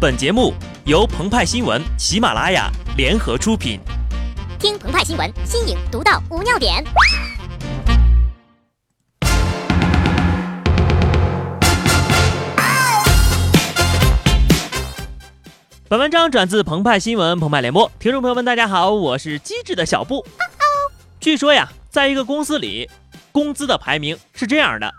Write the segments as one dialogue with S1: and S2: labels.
S1: 本节目由澎湃新闻、喜马拉雅联合出品。
S2: 听澎湃新闻，新颖独到，无尿点。
S1: 本文章转自澎湃新闻、澎湃联播，听众朋友们，大家好，我是机智的小布。据说呀，在一个公司里，工资的排名是这样的：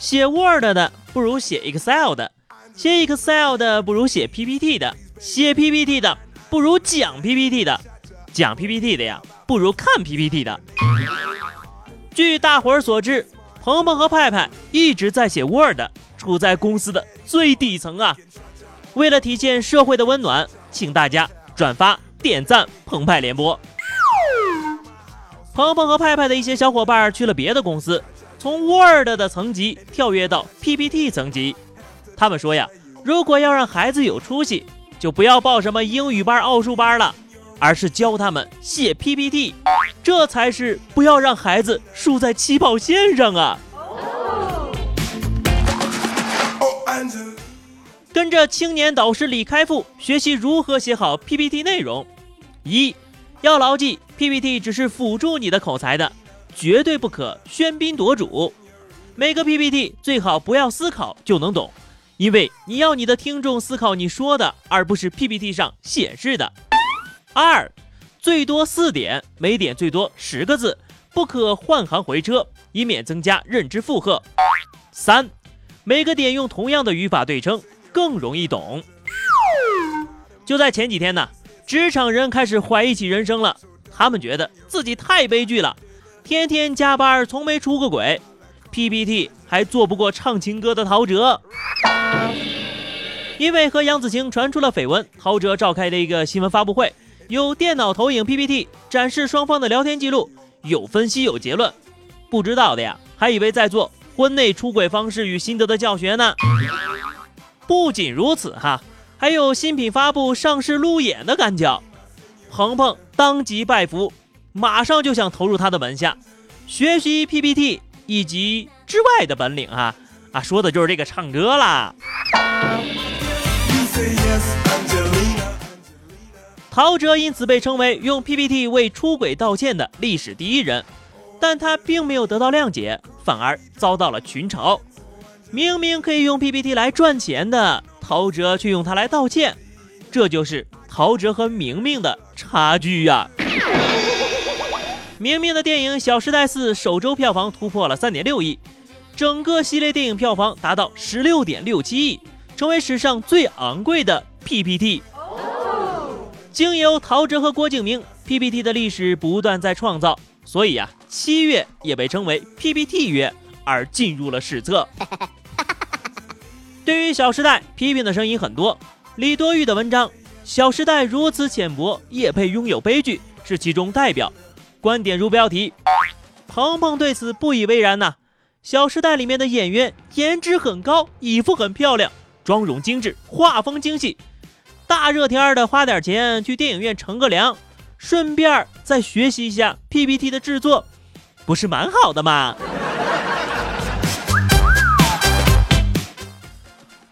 S1: 写 Word 的不如写 Excel 的。写 Excel 的不如写 PPT 的，写 PPT 的不如讲 PPT 的，讲 PPT 的呀不如看 PPT 的。据大伙儿所知，鹏鹏和派派一直在写 Word，处在公司的最底层啊。为了体现社会的温暖，请大家转发点赞澎湃联播。鹏鹏和派派的一些小伙伴去了别的公司，从 Word 的层级跳跃到 PPT 层级。他们说呀，如果要让孩子有出息，就不要报什么英语班、奥数班了，而是教他们写 PPT，这才是不要让孩子输在起跑线上啊！跟着青年导师李开复学习如何写好 PPT 内容。一，要牢记 PPT 只是辅助你的口才的，绝对不可喧宾夺主。每个 PPT 最好不要思考就能懂。因为你要你的听众思考你说的，而不是 PPT 上显示的。二，最多四点，每点最多十个字，不可换行回车，以免增加认知负荷。三，每个点用同样的语法对称，更容易懂。就在前几天呢，职场人开始怀疑起人生了，他们觉得自己太悲剧了，天天加班，从没出过轨。PPT 还做不过唱情歌的陶喆，因为和杨子晴传出了绯闻，陶喆召开了一个新闻发布会，有电脑投影 PPT 展示双方的聊天记录，有分析有结论。不知道的呀，还以为在做婚内出轨方式与心得的教学呢。不仅如此哈，还有新品发布、上市路演的赶脚。鹏鹏当即拜服，马上就想投入他的门下，学习 PPT。以及之外的本领啊啊，说的就是这个唱歌啦。陶喆因此被称为用 PPT 为出轨道歉的历史第一人，但他并没有得到谅解，反而遭到了群嘲。明明可以用 PPT 来赚钱的陶喆，却用它来道歉，这就是陶喆和明明的差距呀。明明的电影《小时代四》首周票房突破了三点六亿，整个系列电影票房达到十六点六七亿，成为史上最昂贵的 PPT。经由陶喆和郭敬明，PPT 的历史不断在创造，所以呀，七月也被称为 PPT 月，而进入了史册。对于《小时代》，批评的声音很多。李多玉的文章《小时代》如此浅薄，也配拥有悲剧，是其中代表。观点如标题，鹏鹏对此不以为然呐。《小时代》里面的演员颜值很高，衣服很漂亮，妆容精致，画风精细。大热天的花点钱去电影院乘个凉，顺便再学习一下 PPT 的制作，不是蛮好的吗？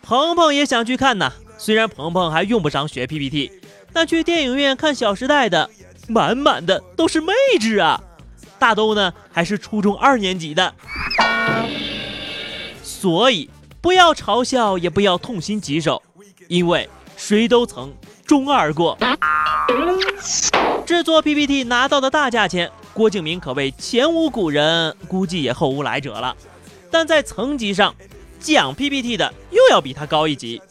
S1: 鹏鹏也想去看呐，虽然鹏鹏还用不上学 PPT，但去电影院看《小时代》的。满满的都是妹纸啊！大都呢还是初中二年级的，所以不要嘲笑，也不要痛心疾首，因为谁都曾中二过。制作 PPT 拿到的大价钱，郭敬明可谓前无古人，估计也后无来者了。但在层级上，讲 PPT 的又要比他高一级，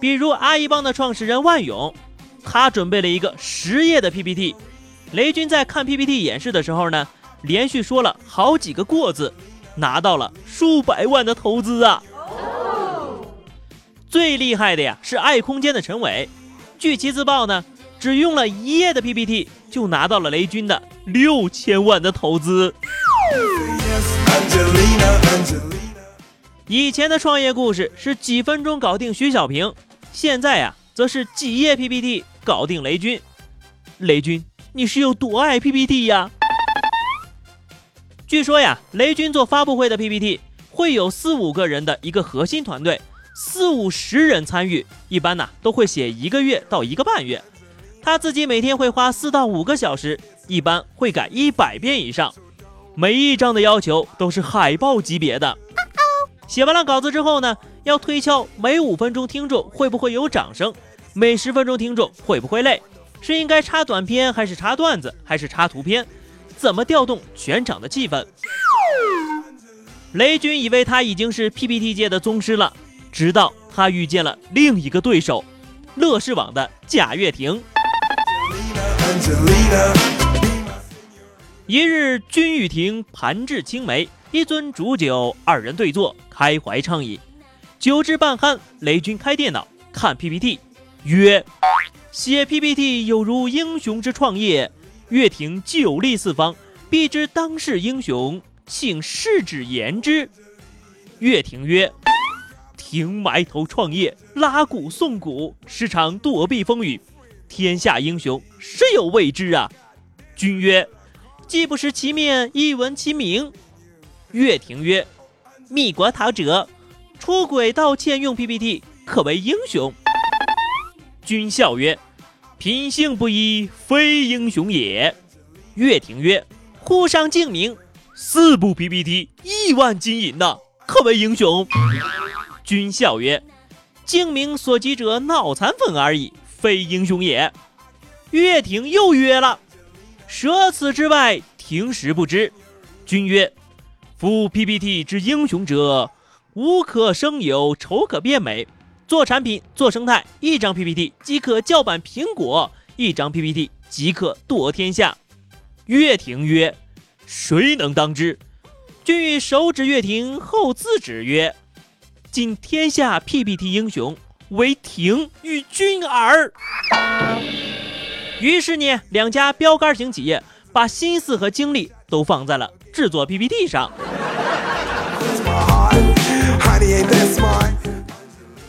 S1: 比如阿一帮的创始人万勇，他准备了一个十页的 PPT。雷军在看 PPT 演示的时候呢，连续说了好几个过字，拿到了数百万的投资啊！最厉害的呀是爱空间的陈伟，据其自曝呢，只用了一夜的 PPT 就拿到了雷军的六千万的投资。以前的创业故事是几分钟搞定徐小平，现在呀则是几页 PPT 搞定雷军。雷军。你是有多爱 PPT 呀？据说呀，雷军做发布会的 PPT 会有四五个人的一个核心团队，四五十人参与，一般呢都会写一个月到一个半月。他自己每天会花四到五个小时，一般会改一百遍以上。每一张的要求都是海报级别的。写完了稿子之后呢，要推敲每五分钟听众会不会有掌声，每十分钟听众会不会累，是应该插短片还是插段子还是插图片，怎么调动全场的气氛。雷军以为他已经是 PPT 界的宗师了，直到他遇见了另一个对手，乐视网的贾跃亭。一日，君玉亭盘至青梅，一樽煮酒，二人对坐，开怀畅饮。酒至半酣，雷军开电脑看 PPT，曰：“写 PPT 有如英雄之创业，岳亭久立四方，必知当世英雄，请试之言之。”岳亭曰：“亭埋头创业，拉鼓送鼓，时常躲避风雨，天下英雄谁有未知啊？”君曰。既不识其面，亦闻其名。岳亭曰：“密国陶喆，出轨道歉用 PPT，可为英雄。”君笑曰：“品性不一，非英雄也。”岳亭曰：“沪上敬明，四部 PPT，亿万金银呐，可为英雄。”君笑曰：“敬明所及者脑残粉而已，非英雄也。”岳亭又曰了。舍此之外，听时不知。君曰：“夫 PPT 之英雄者，无可生有，丑可变美。做产品，做生态，一张 PPT 即可叫板苹果，一张 PPT 即可夺天下。”岳亭曰：“谁能当之？”君欲手指岳亭，后自指曰：“今天下 PPT 英雄，唯亭与君耳。”于是呢，两家标杆型企业把心思和精力都放在了制作 PPT 上。